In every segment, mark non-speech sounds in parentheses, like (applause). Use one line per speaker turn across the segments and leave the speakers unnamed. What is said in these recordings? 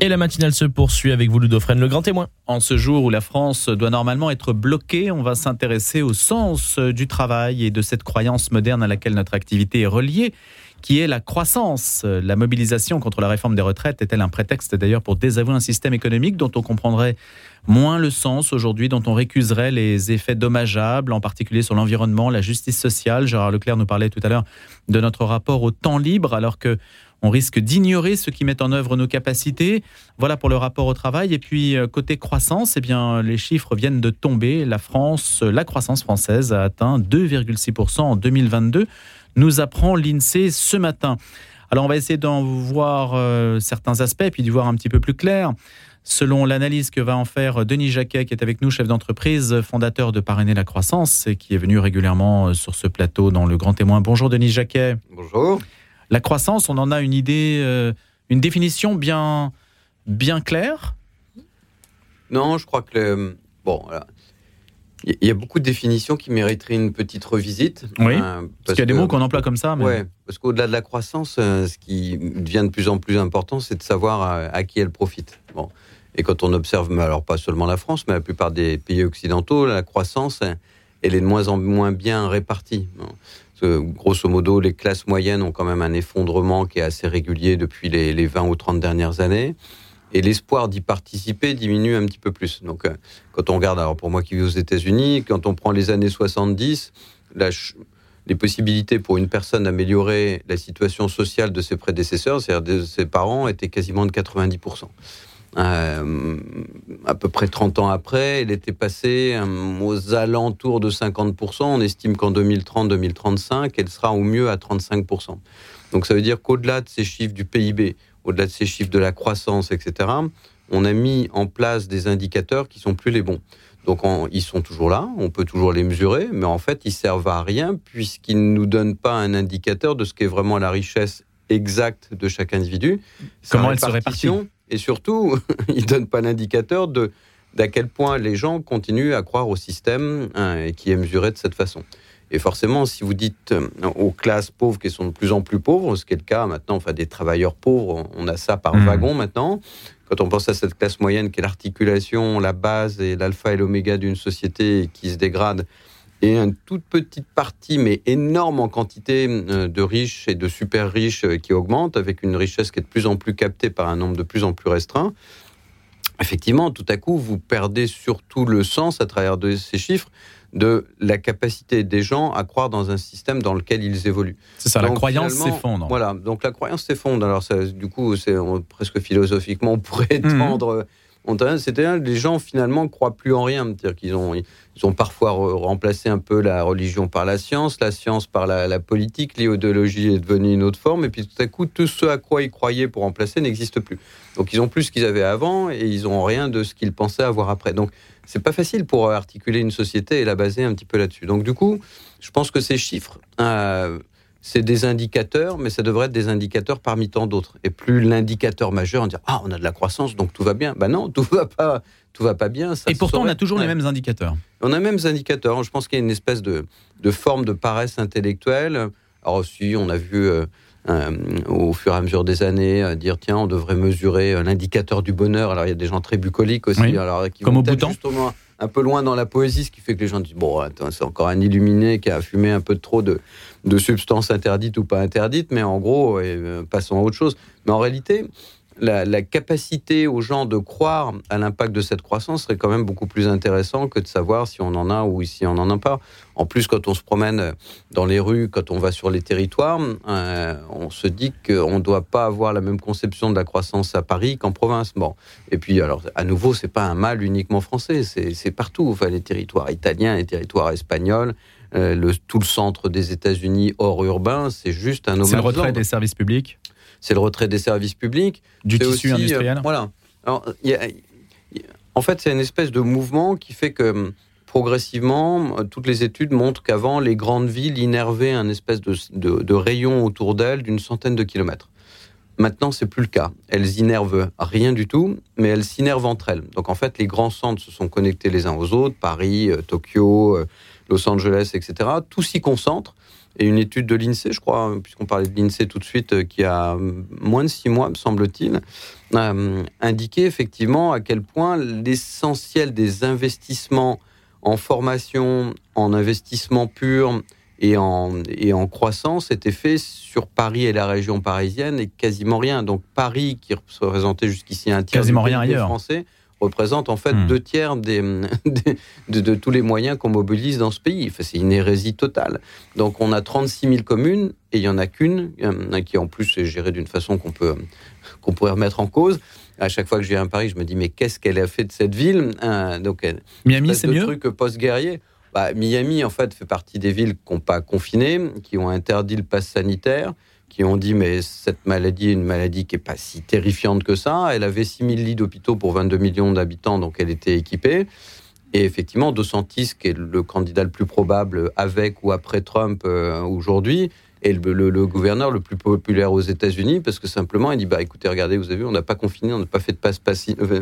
Et la matinale se poursuit avec vous, Ludo le grand témoin.
En ce jour où la France doit normalement être bloquée, on va s'intéresser au sens du travail et de cette croyance moderne à laquelle notre activité est reliée, qui est la croissance. La mobilisation contre la réforme des retraites est-elle un prétexte d'ailleurs pour désavouer un système économique dont on comprendrait moins le sens aujourd'hui, dont on récuserait les effets dommageables, en particulier sur l'environnement, la justice sociale? Gérard Leclerc nous parlait tout à l'heure de notre rapport au temps libre, alors que on risque d'ignorer ce qui met en œuvre nos capacités. Voilà pour le rapport au travail. Et puis, euh, côté croissance, eh bien, les chiffres viennent de tomber. La France, la croissance française a atteint 2,6% en 2022, nous apprend l'INSEE ce matin. Alors, on va essayer d'en voir euh, certains aspects, puis d'y voir un petit peu plus clair. Selon l'analyse que va en faire Denis Jacquet, qui est avec nous, chef d'entreprise, fondateur de Parrainer la croissance, et qui est venu régulièrement euh, sur ce plateau dans le Grand Témoin. Bonjour Denis Jacquet.
Bonjour.
La croissance, on en a une idée, euh, une définition bien, bien claire
Non, je crois que bon, il y a beaucoup de définitions qui mériteraient une petite revisite.
Oui. Euh, parce, qu'il y a des mots qu'on emploie comme ça.
Mais... Oui, parce qu'au-delà de la croissance, euh, ce qui devient de plus en plus important, c'est de savoir à, qui elle profite. Bon. Et quand on observe, alors pas seulement la France, mais la plupart des pays occidentaux, la croissance, elle est de moins en moins bien répartie grosso modo, les classes moyennes ont quand même un effondrement qui est assez régulier depuis les, 20 ou 30 dernières années. Et l'espoir d'y participer diminue un petit peu plus. Donc, euh, quand on regarde, alors pour moi qui vis aux États-Unis, quand on prend les années 70, les possibilités pour une personne d'améliorer la situation sociale de ses prédécesseurs, c'est-à-dire de ses parents, étaient quasiment de 90%. Euh, à peu près 30 ans après, elle était passée euh, aux alentours de 50%. On estime qu'en 2030-2035, elle sera au mieux à 35%. Donc ça veut dire qu'au-delà de ces chiffres du PIB, au-delà de ces chiffres de la croissance, etc., on a mis en place des indicateurs qui sont plus les bons. Donc ils sont toujours là, on peut toujours les mesurer, mais en fait ils servent à rien puisqu'ils ne nous donnent pas un indicateur de ce qu'est vraiment la richesse exacte de chaque individu.
Comment elle se répartit?
Et surtout, (laughs) il ne donne pas l'indicateur de d'à quel point les gens continuent à croire au système hein, qui est mesuré de cette façon. Et forcément, si vous dites euh, aux classes pauvres qui sont de plus en plus pauvres, ce qui est le cas maintenant, enfin des travailleurs pauvres, on a ça par mmh. wagon maintenant. Quand on pense à cette classe moyenne qui est l'articulation, la base et l'alpha et l'oméga d'une société qui se dégrade, et une toute petite partie, mais énorme en quantité, euh, de riches et de super riches euh, qui augmentent, avec une richesse qui est de plus en plus captée par un nombre de plus en plus restreint. Effectivement, tout à coup, vous perdez surtout le sens à travers de ces chiffres de la capacité des gens à croire dans un système dans lequel ils évoluent.
C'est ça, la croyance s'effondre.
Voilà, donc la croyance s'effondre. Alors, ça, du coup, c'est presque philosophiquement, on pourrait mmh. C'est-à-dire les gens finalement croient plus en rien. C'est-à-dire qu'ils ont, ils ont parfois remplacé un peu la religion par la science, la science par la, politique, l'idéologie est devenue une autre forme, et puis tout à coup, tout ce à quoi ils croyaient pour remplacer n'existe plus. Donc ils ont plus ce qu'ils avaient avant et ils ont rien de ce qu'ils pensaient avoir après. Donc c'est pas facile pour articuler une société et la baser un petit peu là-dessus. Donc du coup, je pense que ces chiffres euh, c'est des indicateurs, mais ça devrait être des indicateurs parmi tant d'autres. Et plus l'indicateur majeur, on dit ah on a de la croissance donc tout va bien. Ben non, tout va pas, tout va pas bien.
et pourtant on a toujours les mêmes indicateurs.
On a les mêmes indicateurs. Je pense qu'il y a une espèce de, forme de paresse intellectuelle. Alors aussi, on a vu euh, euh, au fur et à mesure des années euh, dire tiens on devrait mesurer l'indicateur du bonheur. Alors il y a des gens très bucoliques aussi. Alors,
qui Comme vont au
justement un peu loin dans la poésie, ce qui fait que les gens disent bon c'est encore un illuminé qui a fumé un peu trop de de substances interdites ou pas interdites, mais en gros, euh, passons à autre chose. Mais en réalité, la, capacité aux gens de croire à l'impact de cette croissance serait quand même beaucoup plus intéressant que de savoir si on en a ou si on n'en a pas. En plus, quand on se promène dans les rues, quand on va sur les territoires, euh, on se dit qu'on ne doit pas avoir la même conception de la croissance à Paris qu'en province. Bon. Et puis, alors, à nouveau, c'est pas un mal uniquement français, c'est partout. Enfin, les territoires italiens, les territoires espagnols, euh, le, tout le centre des États-Unis hors urbain, c'est juste un
C'est le retrait des services publics?
C'est le retrait des services publics.
Du tissu euh, industriel
Voilà. en fait, c'est une espèce de mouvement qui fait que progressivement, toutes les études montrent qu'avant, les grandes villes innervaient un espèce de, de rayon autour d'elles d'une centaine de kilomètres. Maintenant, c'est plus le cas. Elles innervent rien du tout, mais elles s'innervent entre elles. Donc, en fait, les grands centres se sont connectés les uns aux autres, Paris, euh, Tokyo, Los Angeles, etc., tout s'y concentre Et une étude de l'INSEE, je crois, puisqu'on parlait de l'INSEE tout de suite, qui a moins de six mois, me semble-t-il, indiquait effectivement à quel point l'essentiel des investissements en formation, en investissement pur et en, et en croissance était fait sur Paris et la région parisienne et quasiment rien. Donc Paris, qui représentait jusqu'ici un tiers
quasiment rien ailleurs.
français, représente en fait hmm. deux tiers des, (laughs) de, tous les moyens qu'on mobilise dans ce pays. Enfin, c'est une hérésie totale. Donc on a 36 000 communes et il n'y en a qu'une qui en plus est gérée d'une façon qu'on peut qu'on pourrait remettre en cause. À chaque fois que je viens à Paris, je me dis mais qu'est-ce qu'elle a fait de cette ville? Donc
Miami, c'est mieux?
Truc post-guerrier. Bah, Miami, en fait, fait partie des villes qui n'ont pas confiné, qui ont interdit le pass sanitaire, qui ont dit mais cette maladie est une maladie qui n'est pas si terrifiante que ça. Elle avait 6000 lits d'hôpitaux pour 22 millions d'habitants, donc elle était équipée. Et effectivement, DeSantis, qui est le candidat le plus probable avec ou après Trump euh, aujourd'hui, est le, gouverneur le plus populaire aux États-Unis parce que simplement il dit bah écoutez regardez vous avez vu on n'a pas confiné on n'a pas fait de passe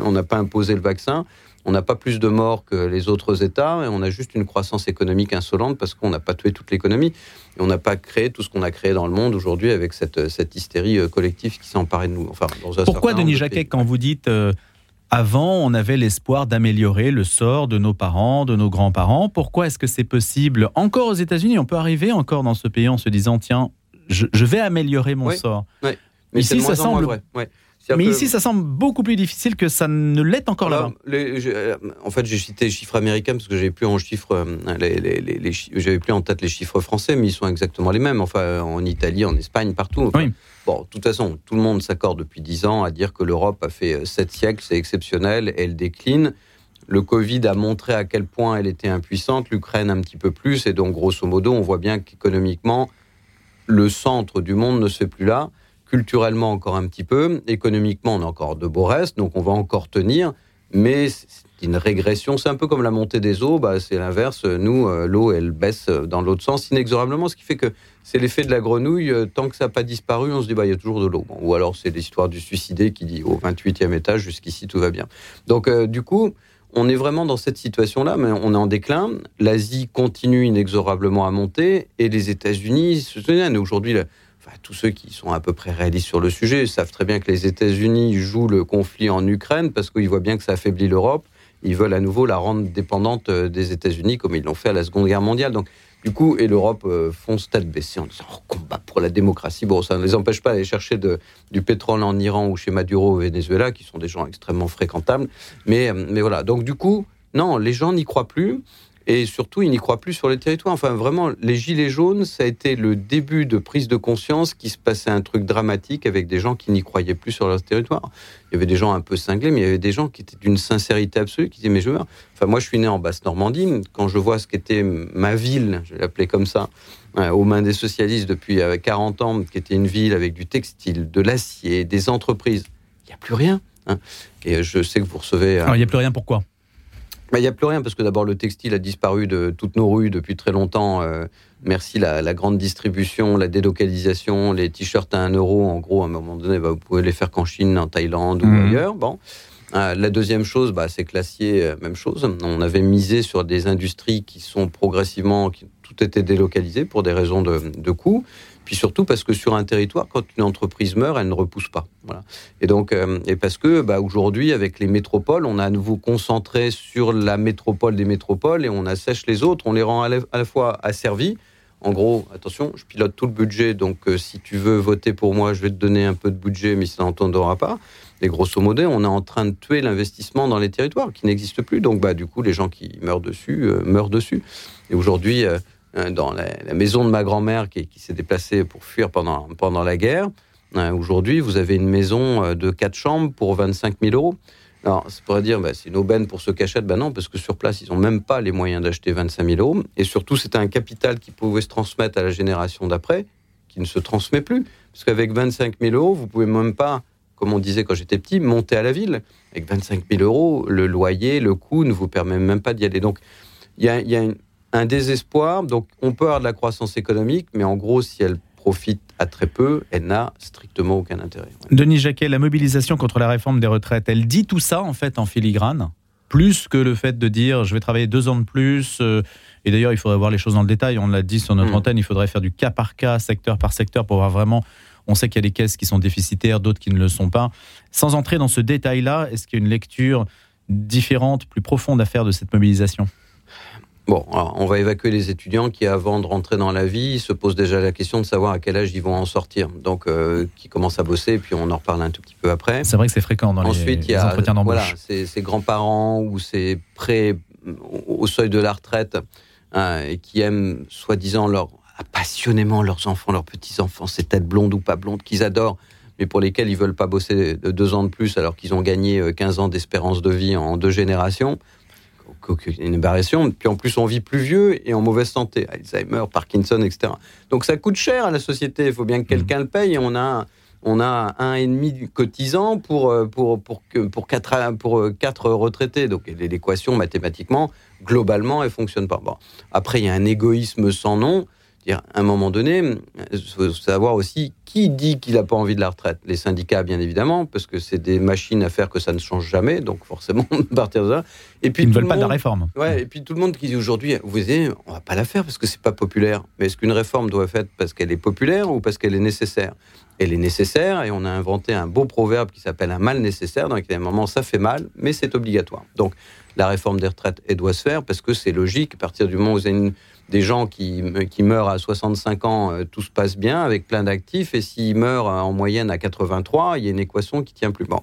on n'a pas imposé le vaccin on n'a pas plus de morts que les autres États et on a juste une croissance économique insolente parce qu'on n'a pas tué toute l'économie et on n'a pas créé tout ce qu'on a créé dans le monde aujourd'hui avec cette, cette hystérie euh, collective qui s'emparait de nous. Enfin,
Pourquoi, Denis Jacquet, quand vous dites euh, avant, on avait l'espoir d'améliorer le sort de nos parents, de nos grands-parents, pourquoi est-ce que c'est possible encore aux États-Unis? On peut arriver encore dans ce pays en se disant tiens, je, vais améliorer mon sort.
Mais Ici, ça semble. Vrai.
Mais ici, ça semble beaucoup plus difficile que ça ne l'est encore là-bas.
Euh, en fait, j'ai cité les chiffres américains parce que j'avais plus en chiffres, euh, les, j'avais plus en tête les chiffres français, mais ils sont exactement les mêmes. Enfin, en Italie, en Espagne, partout. Bon, de toute façon, tout le monde s'accorde depuis dix ans à dire que l'Europe a fait euh, sept siècles, c'est exceptionnel, elle décline. Le Covid a montré à quel point elle était impuissante, l'Ukraine un petit peu plus, et donc grosso modo, on voit bien qu'économiquement, le centre du monde ne se fait plus là culturellement encore un petit peu, économiquement on a encore de beaux restes, donc on va encore tenir, mais c'est une régression, c'est un peu comme la montée des eaux, bah, c'est l'inverse, nous euh, l'eau elle baisse dans l'autre sens inexorablement, ce qui fait que c'est l'effet de la grenouille, euh, tant que ça n'a pas disparu, on se dit bah il y a toujours de l'eau, ou alors c'est l'histoire du suicidé qui dit au 28e étage jusqu'ici tout va bien. Donc euh, du coup, on est vraiment dans cette situation-là, mais on est en déclin. L'Asie continue inexorablement à monter et les États-Unis se tiennent. Aujourd'hui, tous ceux qui sont à peu près réalistes sur le sujet savent très bien que les États-Unis jouent le conflit en Ukraine parce qu'ils voient bien que ça affaiblit l'Europe. Ils veulent à nouveau la rendre dépendante euh, des États-Unis comme ils l'ont fait à la Seconde Guerre mondiale. Donc, du coup, et l'Europe euh, fonce tête baissée en disant oh, combat pour la démocratie. Bon, ça ne les empêche pas d'aller chercher du pétrole en Iran ou chez Maduro au Venezuela, qui sont des gens extrêmement fréquentables. Mais, euh, mais voilà. Donc, du coup, non, les gens n'y croient plus. Et surtout, ils n'y croient plus sur les territoires. Enfin, vraiment, les Gilets jaunes, ça a été le début de prise de conscience qu'il se passait un truc dramatique avec des gens qui n'y croyaient plus sur leur territoire. Il y avait des gens un peu cinglés, mais il y avait des gens qui étaient d'une sincérité absolue, qui disaient, mais je veux. Enfin, moi, je suis né en Basse-Normandie. Quand je vois ce qu'était ma ville, je l'appeler comme ça, euh, aux mains des socialistes depuis 40 euh, ans, qui était une ville avec du textile, de l'acier, des entreprises, il n'y a plus rien. Hein. Et je sais que vous recevez.
Alors, il n'y a plus rien, pourquoi?
Il n'y a plus rien parce que d'abord le textile a disparu de toutes nos rues depuis très longtemps. Euh, merci la, la, grande distribution, la délocalisation, les t-shirts à 1 euro. En gros, à un moment donné, bah, vous pouvez les faire qu'en Chine, en Thaïlande ou mhm. ailleurs. Bon. Euh, la deuxième chose, bah, c'est que l'acier, euh, même chose. On avait misé sur des industries qui sont progressivement, qui, tout était délocalisé pour des raisons de, de coût. Puis surtout parce que sur un territoire, quand une entreprise meurt, elle ne repousse pas. Voilà. Et donc, euh, et parce que bah, aujourd'hui, avec les métropoles, on a à nouveau concentré sur la métropole des métropoles et on assèche les autres. On les rend à la, fois asservis. En gros, attention, je pilote tout le budget, donc euh, si tu veux voter pour moi, je vais te donner un peu de budget, mais ça n'entendra pas. Et grosso modo, on est en train de tuer l'investissement dans les territoires qui n'existe plus. Donc, bah, du coup, les gens qui meurent dessus euh, meurent dessus. Et aujourd'hui, dans la, maison de ma grand-mère qui, s'est déplacée pour fuir pendant, la guerre. Euh, aujourd'hui, vous avez une maison euh, de quatre chambres pour 25 000 euros. Alors, ça pourrait dire, bah, c'est une aubaine pour qui achètent. Ben non, parce que sur place, ils n'ont même pas les moyens d'acheter 25 000 euros. Et surtout, c'était un capital qui pouvait se transmettre à la génération d'après, qui ne se transmet plus. Parce qu'avec 25 000 euros, vous pouvez même pas, comme on disait quand j'étais petit, monter à la ville. Avec 25 000 euros, le loyer, le coût ne vous permet même pas d'y aller. Donc, il y a, y a une, un désespoir. Donc, on peut avoir de la croissance économique, mais en gros, si elle profite à très peu, elle n'a strictement aucun intérêt.
Denis Jacquet, la mobilisation contre la réforme des retraites, elle dit tout ça en fait en filigrane? Plus que le fait de dire je vais travailler deux ans de plus, euh, Et d'ailleurs, il faudrait voir les choses dans le détail. On l'a dit sur notre
Mm.
antenne, il faudrait faire du cas par cas, secteur par secteur, pour voir vraiment. On sait qu'il y a des caisses qui sont déficitaires, d'autres qui ne le sont pas. Sans entrer dans ce détail-là, est-ce qu'il y a une lecture différente, plus profonde à faire de cette mobilisation?
Bon, alors, on va évacuer les étudiants qui, avant de rentrer dans la vie, se posent déjà la question de savoir à quel âge ils vont en sortir. Donc, euh, qui commencent à bosser, puis on en reparle un tout petit peu après.
C'est vrai que c'est fréquent dans les,
Ensuite, il y
les
a
entretiens d'embauche.
voilà, ces, ces grands-parents ou ces prêts au seuil de la retraite hein, et qui aiment soi-disant leur passionnément leurs enfants, leurs petits-enfants, ces têtes blondes ou pas blondes qu'ils adorent, mais pour lesquels ils veulent pas bosser de deux ans de plus alors qu'ils ont gagné euh, 15 ans d'espérance de vie en deux générations. Une aberration. Puis en plus, on vit plus vieux et en mauvaise santé. Alzheimer, Parkinson, etc. Donc ça coûte cher à la société. Il faut bien que quelqu'un le paye. Et on a on a un et demi cotisant pour euh, pour pour que pour quatre pour euh, quatre retraités. Donc l'équation mathématiquement globalement elle fonctionne pas. Bon après il y a un égoïsme sans nom. Dire, à un moment donné, il faut savoir aussi qui dit qu'il n'a pas envie de la retraite? Les syndicats, bien évidemment, parce que c'est des machines à faire que ça ne change jamais, donc forcément, (laughs) partir de là.
Et puis, Ils ne veulent pas monde, de la réforme.
Ouais, et puis tout le monde qui dit aujourd'hui, vous voyez, on va pas la faire parce que c'est pas populaire. Mais est-ce qu'une réforme doit être faite parce qu'elle est populaire ou parce qu'elle est nécessaire? Elle est nécessaire et on a inventé un beau proverbe qui s'appelle un mal nécessaire. Donc, à un moment, ça fait mal, mais c'est obligatoire. Donc, la réforme des retraites, elle doit se faire parce que c'est logique. À partir du moment où vous avez une, des gens qui, qui, meurent à 65 ans, euh, tout se passe bien avec plein d'actifs. Et s'ils meurent en moyenne à 83, il y a une équation qui tient plus. Bon.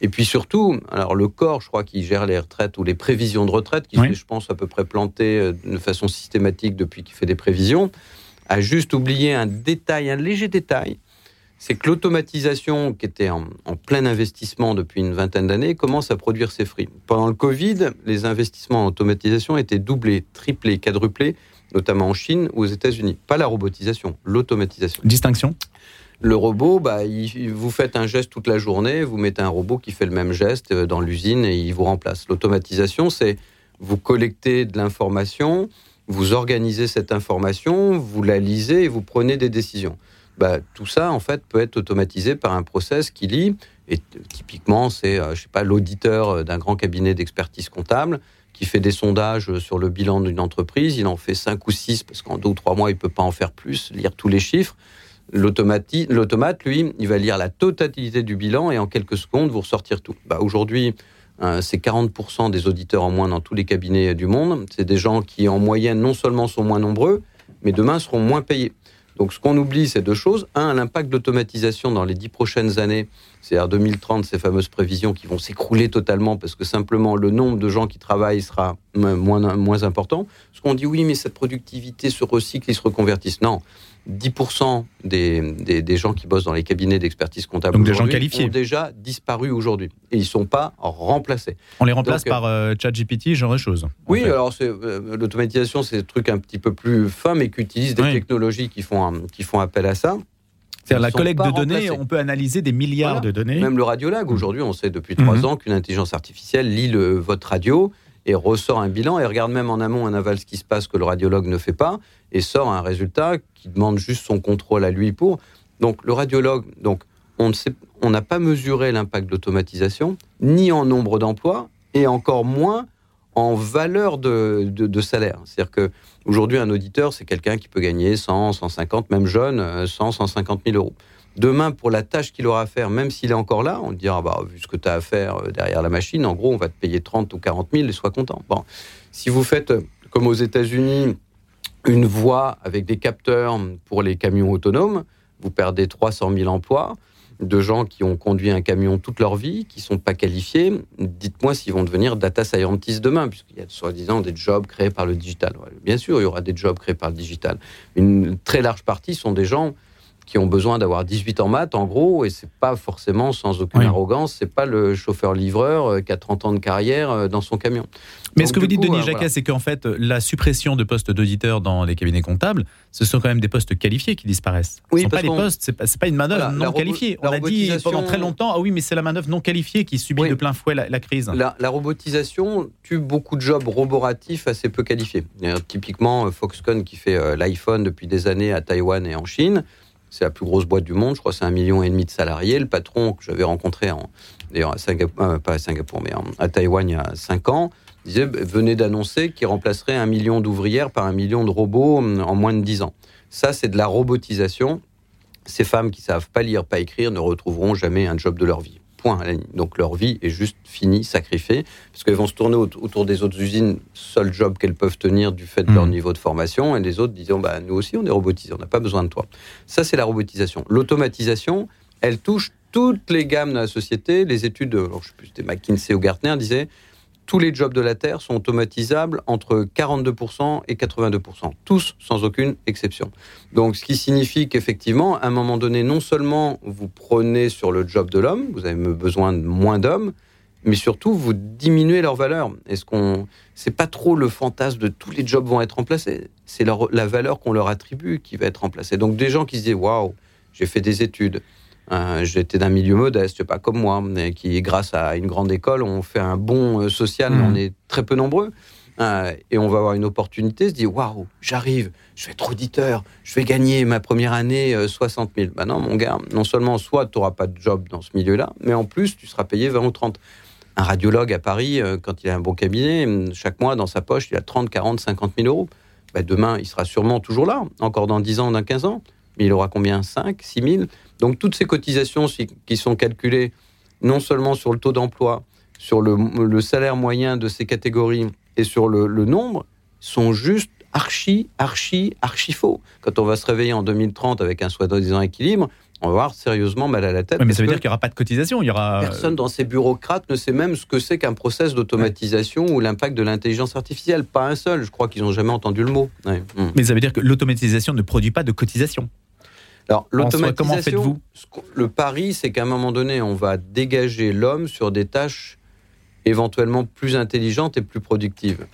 Et puis surtout, alors le corps, je crois, qui gère les retraites ou les prévisions de retraite, qui oui. je pense, à peu près planté euh, de façon systématique depuis qu'il fait des prévisions, a juste oublié un détail, un léger détail, c'est que l'automatisation, qui était en, en, plein investissement depuis une vingtaine d'années, commence à produire ses fruits. Pendant le Covid, les investissements en automatisation étaient doublés, triplés, quadruplés, notamment en Chine ou aux États-Unis. Pas la robotisation, l'automatisation.
Distinction
le robot, bah, il, vous faites un geste toute la journée, vous mettez un robot qui fait le même geste euh, dans l'usine et il vous remplace. L'automatisation, c'est vous collectez de l'information, vous organisez cette information, vous la lisez et vous prenez des décisions. Bah, tout ça, en fait, peut être automatisé par un process qui lit. Et typiquement, c'est, euh, je sais pas, l'auditeur d'un grand cabinet d'expertise comptable qui fait des sondages sur le bilan d'une entreprise. Il en fait cinq ou six parce qu'en deux ou trois mois, il peut pas en faire plus, lire tous les chiffres. L'automate, lui, il va lire la totalité du bilan et en quelques secondes, vous ressortir tout. Bah, Aujourd'hui, euh, c'est 40% des auditeurs en moins dans tous les cabinets du monde. C'est des gens qui, en moyenne, non seulement sont moins nombreux, mais demain seront moins payés. Donc, ce qu'on oublie, c'est deux choses. Un, l'impact de l'automatisation dans les dix prochaines années, c'est-à-dire 2030, ces fameuses prévisions qui vont s'écrouler totalement parce que simplement le nombre de gens qui travaillent sera moins, moins important. Parce qu'on dit oui, mais cette productivité se recycle, ils se reconvertissent. Non. 10% des, des, des, gens qui bossent dans les cabinets d'expertise comptable
Donc des gens qualifiés.
ont déjà disparu aujourd'hui et ils ne sont pas remplacés.
On les remplace Donc, par euh, ChatGPT, genre de choses.
Oui, fait. alors euh, l'automatisation, c'est des trucs un petit peu plus fins, mais qui utilisent des oui. technologies qui font, qui font appel à ça.
C'est-à-dire la collecte de données, on peut analyser des milliards
voilà.
de données.
Même le radiologue, aujourd'hui, on sait depuis trois mmh. ans qu'une intelligence artificielle lit le, votre radio et ressort un bilan et regarde même en amont, en aval, ce qui se passe que le radiologue ne fait pas et sort un résultat qui demande juste son contrôle à lui pour. Donc le radiologue, donc on n'a pas mesuré l'impact de l'automatisation, ni en nombre d'emplois et encore moins en valeur de, de, salaire. C'est-à-dire que aujourd'hui, un auditeur, c'est quelqu'un qui peut gagner 100, 150, même jeune, 100, 150 000 euros. Demain, pour la tâche qu'il aura à faire, même s'il est encore là, on te dira, bah, vu ce que tu as à faire euh, derrière la machine, en gros, on va te payer 30 ou 40 000 et sois content. Bon. Si vous faites, comme aux États-Unis, une voie avec des capteurs pour les camions autonomes, vous perdez 300 000 emplois de gens qui ont conduit un camion toute leur vie, qui ne sont pas qualifiés. Dites-moi s'ils vont devenir data scientists demain, puisqu'il y a soi-disant des jobs créés par le digital. Bien sûr, il y aura des jobs créés par le digital. Une très large partie sont des gens qui ont besoin d'avoir 18 en maths, en gros, et c'est pas forcément sans aucune oui. arrogance, c'est pas le chauffeur-livreur euh, qui a 30 ans de carrière euh, dans son camion.
Mais Donc, ce que vous dites, coup, Denis Jacquet, voilà. c'est qu'en fait, la suppression de postes d'auditeurs dans les cabinets comptables, ce sont quand même des postes qualifiés qui disparaissent.
Oui,
ce sont pas des postes, c'est pas, pas, une manœuvre voilà, non qualifiée. On a dit pendant très longtemps, ah oui, mais c'est la manœuvre non qualifiée qui subit oui. de plein fouet la, la crise.
La, la, robotisation tue beaucoup de jobs roboratifs assez peu qualifiés. Typiquement, Foxconn qui fait euh, l'iPhone depuis des années à Taïwan et en Chine, c'est la plus grosse boîte du monde, je crois c'est un million et demi de salariés. Le patron que j'avais rencontré, en, d'ailleurs euh, pas à Singapour, mais en, Taïwan il y a cinq ans, disait venez d'annoncer qu'il remplacerait un million d'ouvrières par un million de robots en moins de 10 ans. Ça, c'est de la robotisation. Ces femmes qui savent pas lire, pas écrire, ne retrouveront jamais un job de leur vie. Point. Donc leur vie est juste finie, sacrifiée, parce qu'elles vont se tourner autour des autres usines, seul job qu'elles peuvent tenir du fait de leur mmh. niveau de formation, et les autres disant bah, nous aussi on est robotisés, on n'a pas besoin de toi. Ça, c'est la robotisation. L'automatisation, elle touche toutes les gammes de la société. Les études, alors je sais plus, c'était McKinsey ou Gartner, disaient tous les jobs de la Terre sont automatisables entre 42% et 82%, tous sans aucune exception. Donc ce qui signifie qu'effectivement, à un moment donné, non seulement vous prenez sur le job de l'homme, vous avez besoin de moins d'hommes, mais surtout vous diminuez leur valeur. Est-ce qu'on, c'est pas trop le fantasme de tous les jobs vont être remplacés, c'est la valeur qu'on leur attribue qui va être remplacée. Donc des gens qui se disent waouh, j'ai fait des études, euh, j'étais d'un milieu modeste, pas comme moi, mais qui, grâce à une grande école, on fait un bon euh, social, mmh. on est très peu nombreux. Euh, et on va avoir une opportunité, se dire waouh, j'arrive, je vais être auditeur, je vais gagner ma première année 60 000. Ben non, mon gars, non seulement soit tu n'auras pas de job dans ce milieu-là, mais en plus tu seras payé 20 ou 30. Un radiologue à Paris, quand il a un bon cabinet, chaque mois dans sa poche, il a 30, 40, 50 000 euros. Ben demain, il sera sûrement toujours là, encore dans 10 ans, dans 15 ans. Mais il aura combien? 5, 6 000 donc toutes ces cotisations qui sont calculées non seulement sur le taux d'emploi, sur le, salaire moyen de ces catégories et sur le, nombre, sont juste archi, archi, archi faux. Quand on va se réveiller en 2030 avec un soi-disant équilibre, on va avoir sérieusement mal à la tête.
mais ça veut dire qu'il n'y aura pas de cotisation. Il y aura...
Personne dans ces bureaucrates ne sait même ce que c'est qu'un process d'automatisation ou l'impact de l'intelligence artificielle. Pas un seul. Je crois qu'ils n'ont jamais entendu le mot.
Mais ça veut dire que l'automatisation ne produit pas de cotisation.
Alors, l'automatisation, le pari, c'est qu'à un moment donné, on va dégager l'homme sur des tâches éventuellement plus intelligentes et plus productives.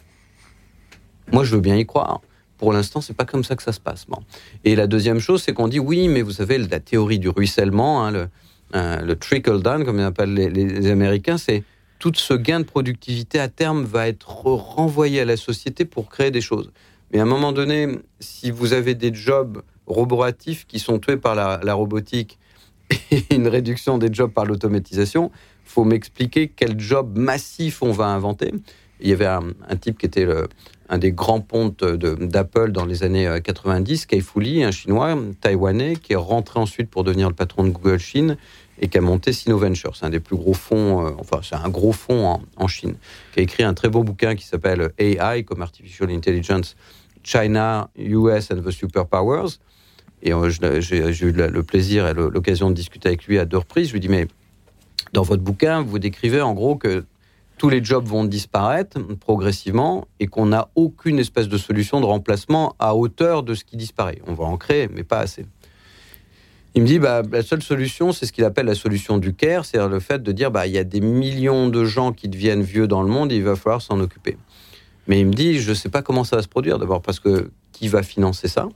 Moi, je veux bien y croire. Pour l'instant, c'est pas comme ça que ça se passe. Et la deuxième chose, c'est qu'on dit oui, mais vous savez, la théorie du ruissellement, hein, euh, le, trickle down, comme ils appellent les, les Américains, c'est tout ce gain de productivité à terme va être renvoyé à la société pour créer des choses. Mais à un moment donné, si vous avez des jobs roboratifs qui sont tués par la, robotique et une réduction des jobs par l'automatisation, il faut m'expliquer quel job massif on va inventer. Il y avait un, type qui était un des grands pontes d'Apple dans les années 90, euh, Kai Fu Lee, un chinois taïwanais, qui est rentré ensuite pour devenir le patron de Google Chine et qui a monté Sinoventure. C'est un des plus gros fonds, euh, enfin c'est un gros fonds en, Chine, qui a écrit un très beau bouquin qui s'appelle AI, comme Artificial Intelligence, China, US and the Superpowers. Et euh, j'ai eu le plaisir et l'occasion de discuter avec lui à deux reprises. Je lui dis, mais dans votre bouquin, vous décrivez en gros que tous les jobs vont disparaître progressivement et qu'on n'a aucune espèce de solution de remplacement à hauteur de ce qui disparaît. On va en créer, mais pas assez. Il me dit, bah, la seule solution, c'est ce qu'il appelle la solution du care, c'est-à-dire le fait de dire, bah, il y a des millions de gens qui deviennent vieux dans le monde, il va falloir s'en occuper. Mais il me dit, je ne sais pas comment ça va se produire. D'abord parce que qui va financer ça?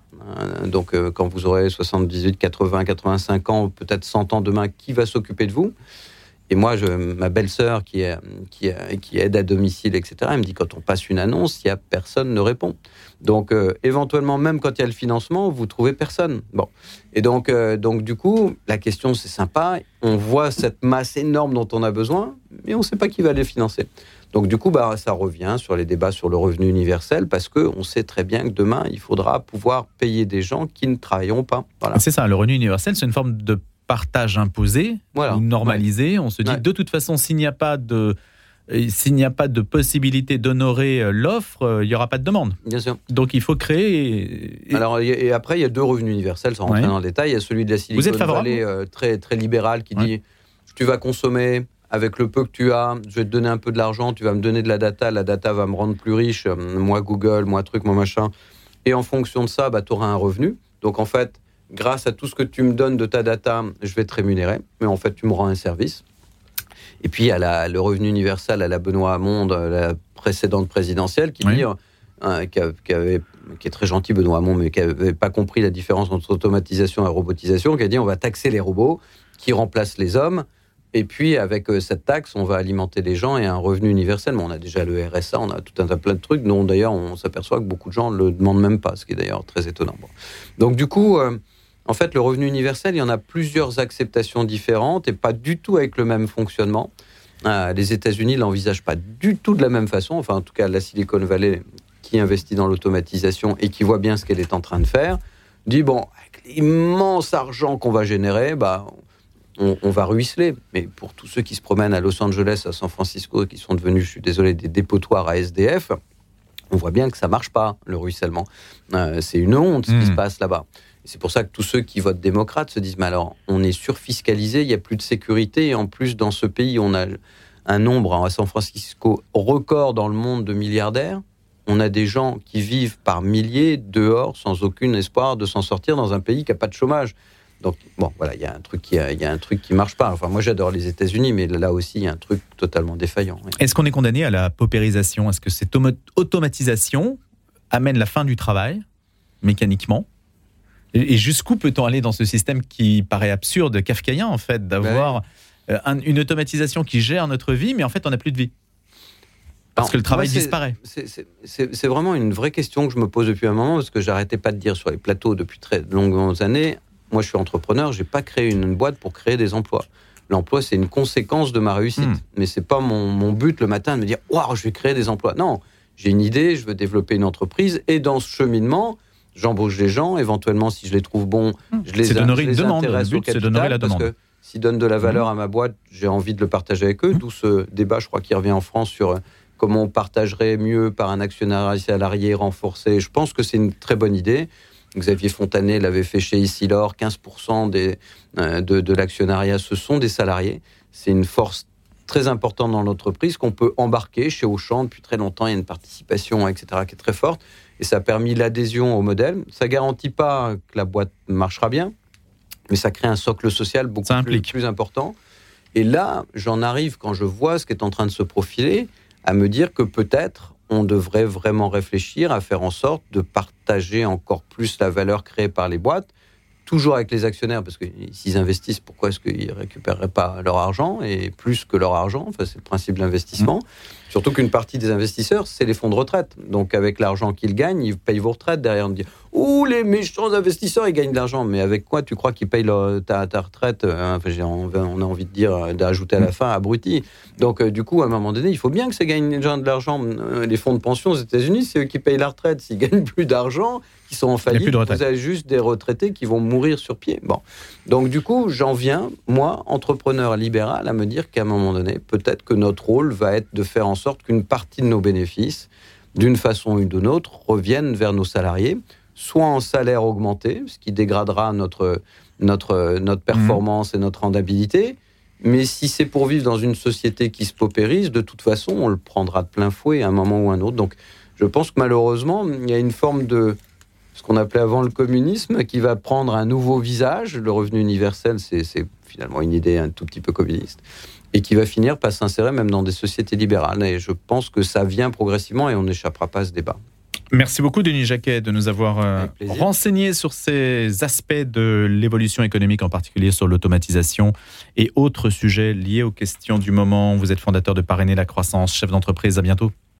Donc euh, quand vous aurez 78, 80, 85 ans, peut-être 100 ans demain, qui va s'occuper de vous? Et moi, ma belle-sœur qui, aide à domicile, etc., elle me dit quand on passe une annonce, il y a personne ne répond. Donc, euh, éventuellement, même quand il y a le financement, vous trouvez personne. Bon. Et donc, donc du coup, la question, c'est sympa. On voit cette masse énorme dont on a besoin, mais on ne sait pas qui va les financer. Donc du coup, bah, ça revient sur les débats sur le revenu universel parce qu'on sait très bien que demain, il faudra pouvoir payer des gens qui ne travailleront pas.
Voilà. C'est ça, le revenu universel, c'est une forme de partage imposé normalisé. On se dit, de toute façon, s'il n'y a pas de... S'il n'y a pas de possibilité d'honorer euh, l'offre, euh, il n'y aura pas de demande.
Bien sûr.
Donc il faut créer.
Alors et après il y a deux revenus universels sans rentrer dans le détail. Il y a celui de la Silicon
Vous
Valley euh, très très libéral qui dit tu vas consommer avec le peu que tu as, je vais te donner un peu de l'argent, tu vas me donner de la data, la data va me rendre plus riche, euh, moi Google, moi truc, moi machin. Et en fonction de ça, bah, tu auras un revenu. Donc en fait, grâce à tout ce que tu me donnes de ta data, je vais te rémunérer. Mais en fait, tu me rends un service. Et puis, il y a le revenu universel à la Benoît Hamon, la précédente présidentielle, qui dit, euh, qui, avait, qui, est très gentil, Benoît Hamon, mais qui n'avait pas compris la différence entre automatisation et robotisation, qui a dit on va taxer les robots qui remplacent les hommes et puis, avec euh, cette taxe, on va alimenter les gens et un revenu universel. on a déjà le RSA, on a tout un tas de trucs dont d'ailleurs on s'aperçoit que beaucoup de gens ne le demandent même pas, ce qui est d'ailleurs très étonnant. Donc, du coup, euh, en fait, le revenu universel, il y en a plusieurs acceptations différentes et pas du tout avec le même fonctionnement. Euh, les États-Unis l'envisagent pas du tout de la même façon. Enfin, en tout cas, la Silicon Valley, qui investit dans l'automatisation et qui voit bien ce qu'elle est en train de faire, dit bon, avec l'immense argent qu'on va générer, bah, on, on, va ruisseler. Mais pour tous ceux qui se promènent à Los Angeles, à San Francisco, qui sont devenus, je suis désolé, des dépotoirs à SDF, on voit bien que ça marche pas, le ruissellement. Euh, c'est une honte ce qui
Mmh.
se passe là-bas. C'est pour ça que tous ceux qui votent démocrate se disent, mais alors, on est surfiscalisé, il n'y a plus de sécurité, et en plus, dans ce pays, on a un nombre, à San Francisco, record dans le monde de milliardaires. On a des gens qui vivent par milliers dehors, sans aucun espoir de s'en sortir dans un pays qui n'a pas de chômage. Donc, bon, voilà, il y a un truc qui, il y a un truc qui marche pas. Enfin, moi, j'adore les États-Unis, mais là aussi, il y a un truc totalement défaillant. oui.
Est-ce qu'on est condamné à la paupérisation? Est-ce que cette automatisation amène la fin du travail, mécaniquement? Et jusqu'où peut-on aller dans ce système qui paraît absurde, kafkaïen, en fait, d'avoir euh, un- une automatisation qui gère notre vie, mais en fait, on n'a plus de vie? Parce que le travail
moi,
disparaît.
c'est vraiment une vraie question que je me pose depuis un moment, parce que j'arrêtais pas de dire sur les plateaux depuis très longues années. Moi, je suis entrepreneur, j'ai pas créé une, boîte pour créer des emplois. L'emploi, c'est une conséquence de ma réussite.
Hmm.
Mais c'est pas mon, mon but le matin de me dire Waouh, je vais créer des emplois. Non, j'ai une idée, je veux développer une entreprise, et dans ce cheminement, j'embauche des gens. Éventuellement, si je les trouve bons, je les
Hmm. C'est d'honorer
je
une
les
demande.
intéresse
Le but, c'est
capital,
d'honorer la
parce
demande. Hmm.
que S'ils donnent de la valeur à ma boîte, j'ai envie de le partager avec eux. D'où ce débat, je crois, qui revient en France sur euh, comment on partagerait mieux par un actionnariat salarié renforcé. Je pense que c'est une très bonne idée. Xavier Fontanet l'avait fait chez Isilor, 15% des, euh, de, de l'actionnariat, ce sont des salariés. C'est une force très importante dans l'entreprise qu'on peut embarquer chez Auchan depuis très longtemps. Il y a une participation, etc., qui est très forte. Et ça a permis l'adhésion au modèle. Ça garantit pas que la boîte marchera bien, mais ça crée un socle social beaucoup plus, plus important. Et là, j'en arrive, quand je vois ce qui est en train de se profiler, à me dire que peut-être on devrait vraiment réfléchir à faire en sorte de partager encore plus la valeur créée par les boîtes, toujours avec les actionnaires, parce que s'ils investissent, pourquoi est-ce qu'ils ne récupéreraient pas leur argent, et plus que leur argent Enfin, c'est le principe de l'investissement. Surtout qu'une partie des investisseurs, c'est les fonds de retraite. Donc, avec l'argent qu'ils gagnent, ils payent vos retraites derrière. On dit, ouh, les méchants investisseurs, ils gagnent de l'argent. Mais avec quoi tu crois qu'ils payent leur- ta, ta retraite Euh, enfin, on, a envie de dire, euh, d'ajouter à la fin, abruti. Donc, euh, du coup, à un moment donné, il faut bien que ça gagne de l'argent. Les fonds de pension aux États-Unis, c'est eux qui payent la retraite. S'ils (laughs) gagnent plus d'argent, qui sont en faillite, vous avez juste des retraités qui vont mourir sur pied. Bon. Donc, du coup, j'en viens, moi, entrepreneur libéral, à me dire qu'à un moment donné, peut-être que notre rôle va être de faire en sorte qu'une partie de nos bénéfices, d'une façon ou d'une autre, reviennent vers nos salariés, soit en salaire augmenté, ce qui dégradera notre, notre, notre performance et notre rendabilité. Mais si c'est pour vivre dans une société qui se paupérise, de toute façon, on le prendra de plein fouet à un moment ou un autre. Donc, je pense que malheureusement, il y a une forme de ce qu'on appelait avant le communisme qui va prendre un nouveau visage. Le revenu universel, c'est finalement une idée un tout petit peu communiste et qui va finir par s'insérer même dans des sociétés libérales. Et je pense que ça vient progressivement et on n'échappera pas à ce débat.
Merci beaucoup, Denis Jacquet, de nous avoir euh, renseigné sur ces aspects de l'évolution économique, en particulier sur l'automatisation et autres sujets liés aux questions du moment. Vous êtes fondateur de Parrainer la croissance, chef d'entreprise. À bientôt.